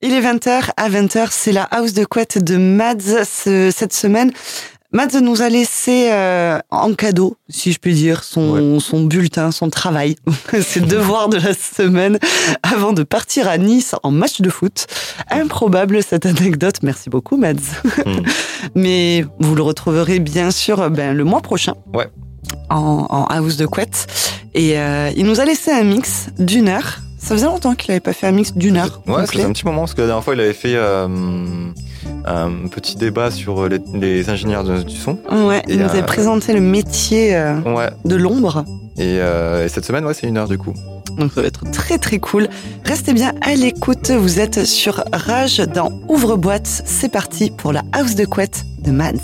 Il est 20h. À 20h, c'est la house de couette de Mads ce- cette semaine. Mads nous a laissé euh, en cadeau, si je puis dire, son, son bulletin, son travail, ses devoirs de la semaine avant de partir à Nice en match de foot. Improbable cette anecdote. Merci beaucoup, Mads. Mm. Mais vous le retrouverez bien sûr ben, le mois prochain. Ouais. En, en house de couette. Et euh, il nous a laissé un mix d'une heure. Ça faisait longtemps qu'il n'avait pas fait un mix d'une heure. Ouais, ça fait un petit moment parce que la dernière fois il avait fait euh, un petit débat sur les, les ingénieurs de- du son. Ouais, il nous avait euh, présenté le métier euh, Ouais. de l'ombre. Et, euh, et cette semaine, ouais, c'est une heure du coup. Donc ça va être très très cool. Restez bien à l'écoute. Vous êtes sur Rage dans Ouvre-boîte. C'est parti pour la house de couette de Mads.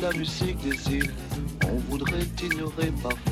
La musique des îles. On voudrait t'ignorer parfois.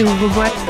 Et on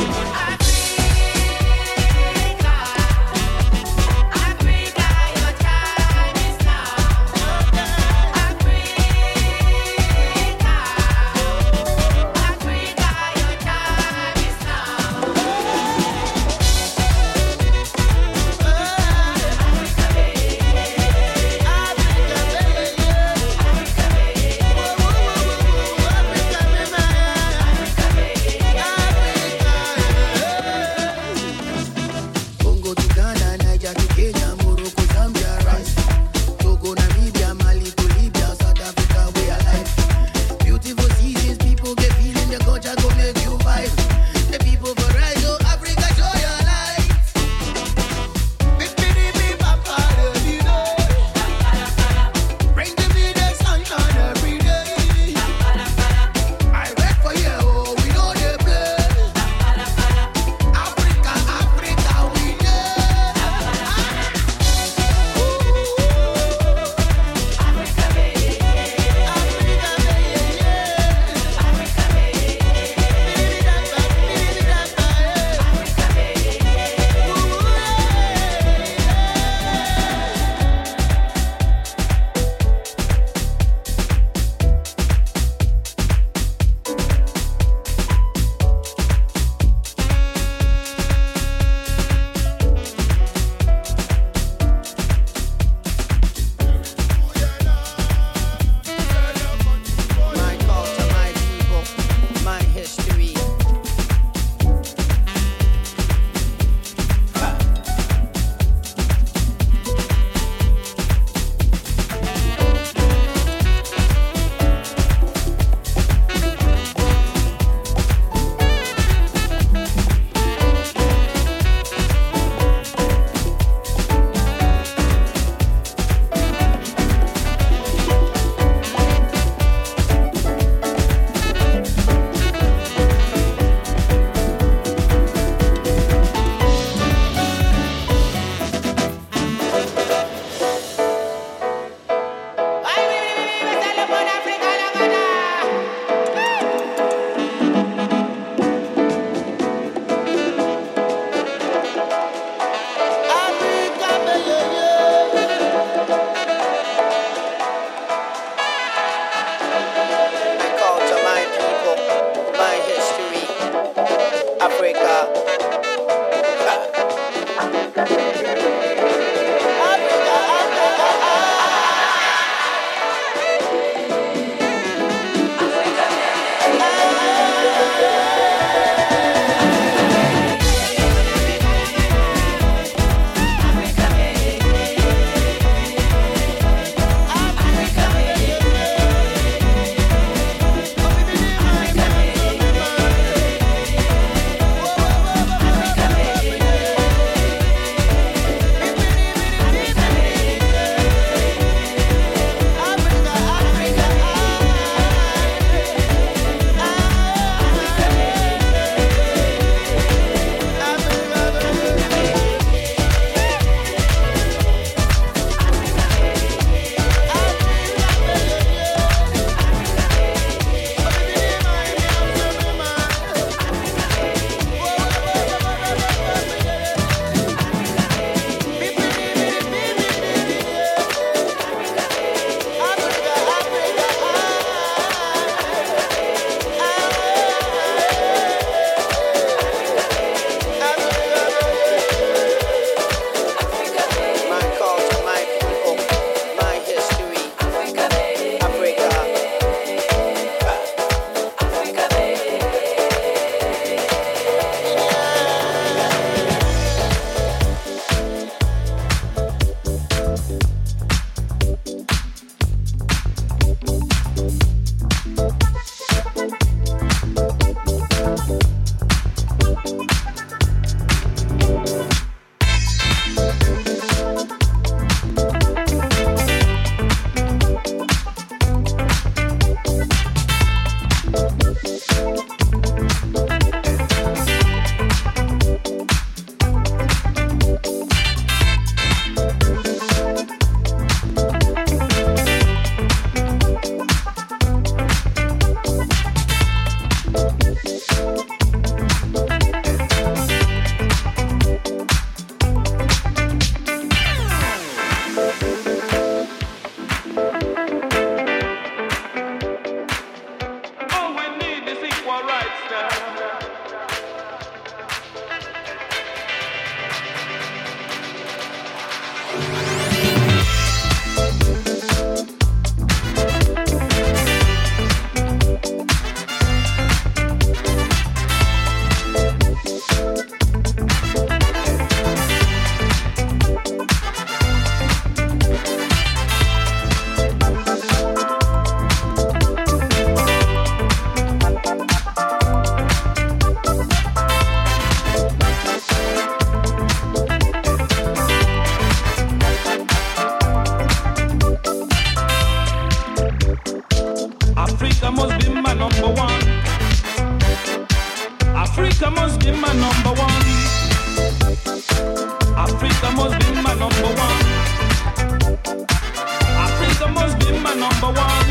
number one.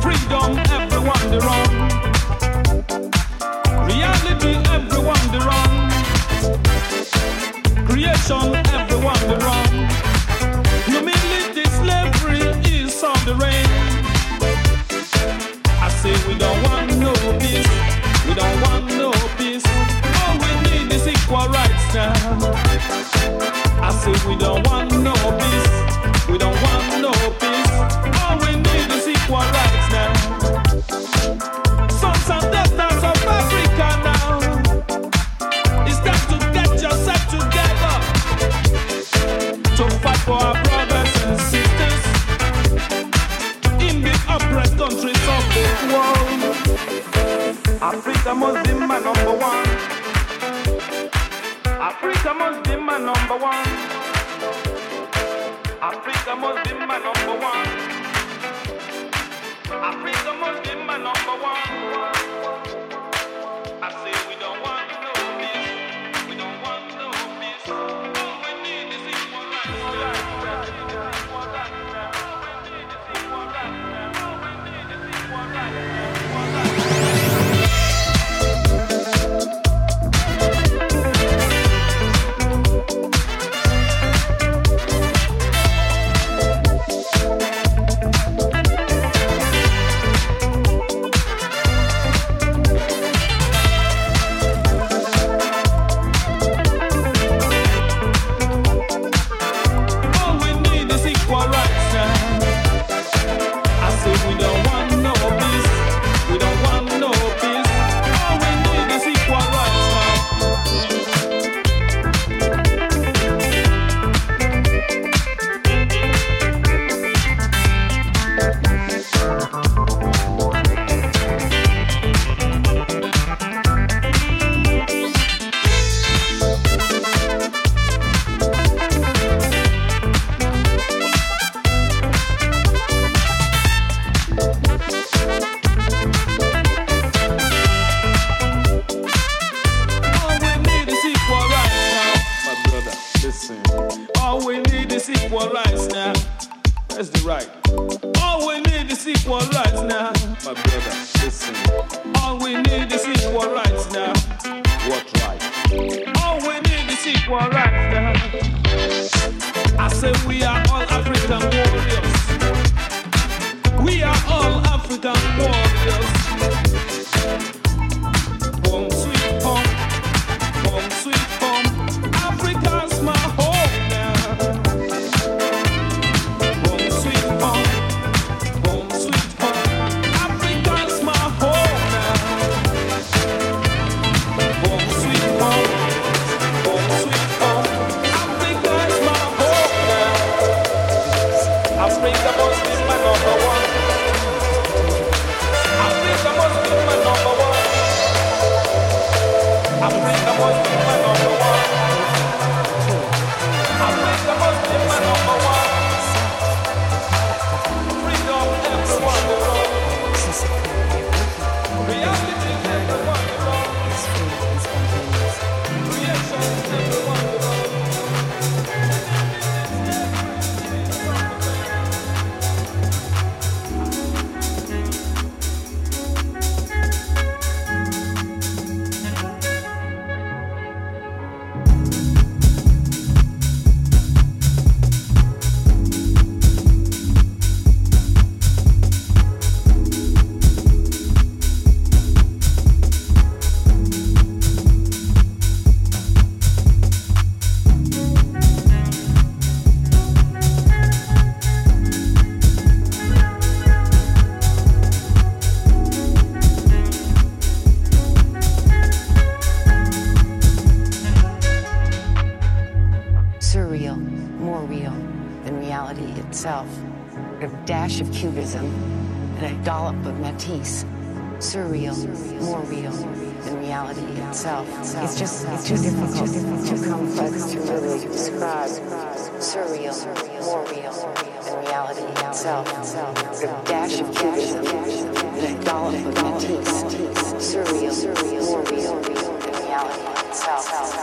Freedom, everyone the wrong. Reality, everyone the wrong. Creation, everyone the wrong. Humility, slavery is on the reign. I say we don't want no peace. We don't want no peace. All we need is equal rights now. I say we don't want no yourself. It's just, it's too difficult, too, difficult, too complex to really describe. Surreal, more real than reality itself. The dash of cubism, The dollop of mentalism. Surreal, more real than reality itself.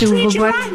Rage, ouvre-boîte.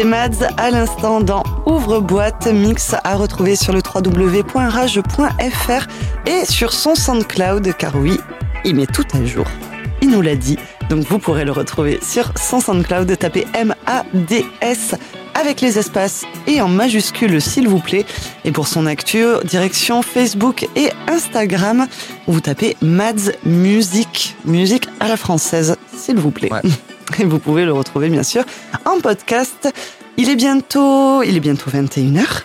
C'était Mads à l'instant dans Ouvre-boîte, mix à retrouver sur le www.rage.fr et sur son SoundCloud, car oui, il met tout à jour. Il nous l'a dit, donc vous pourrez le retrouver sur son SoundCloud, tapez M-A-D-S avec les espaces et en majuscule s'il vous plaît. Et pour son actu, direction Facebook et Instagram, vous tapez Mads Music, musique à la française, s'il vous plaît. Ouais. Et vous pouvez le retrouver bien sûr en podcast. Il est bientôt, il est bientôt 21h.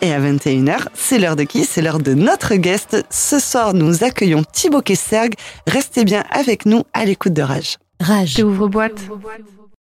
Et à 21h, c'est l'heure de qui? C'est l'heure de notre guest. Ce soir, nous accueillons Thibaut Kesserg. Restez bien avec nous à l'écoute de Rage. Rage. Ouvre boîte.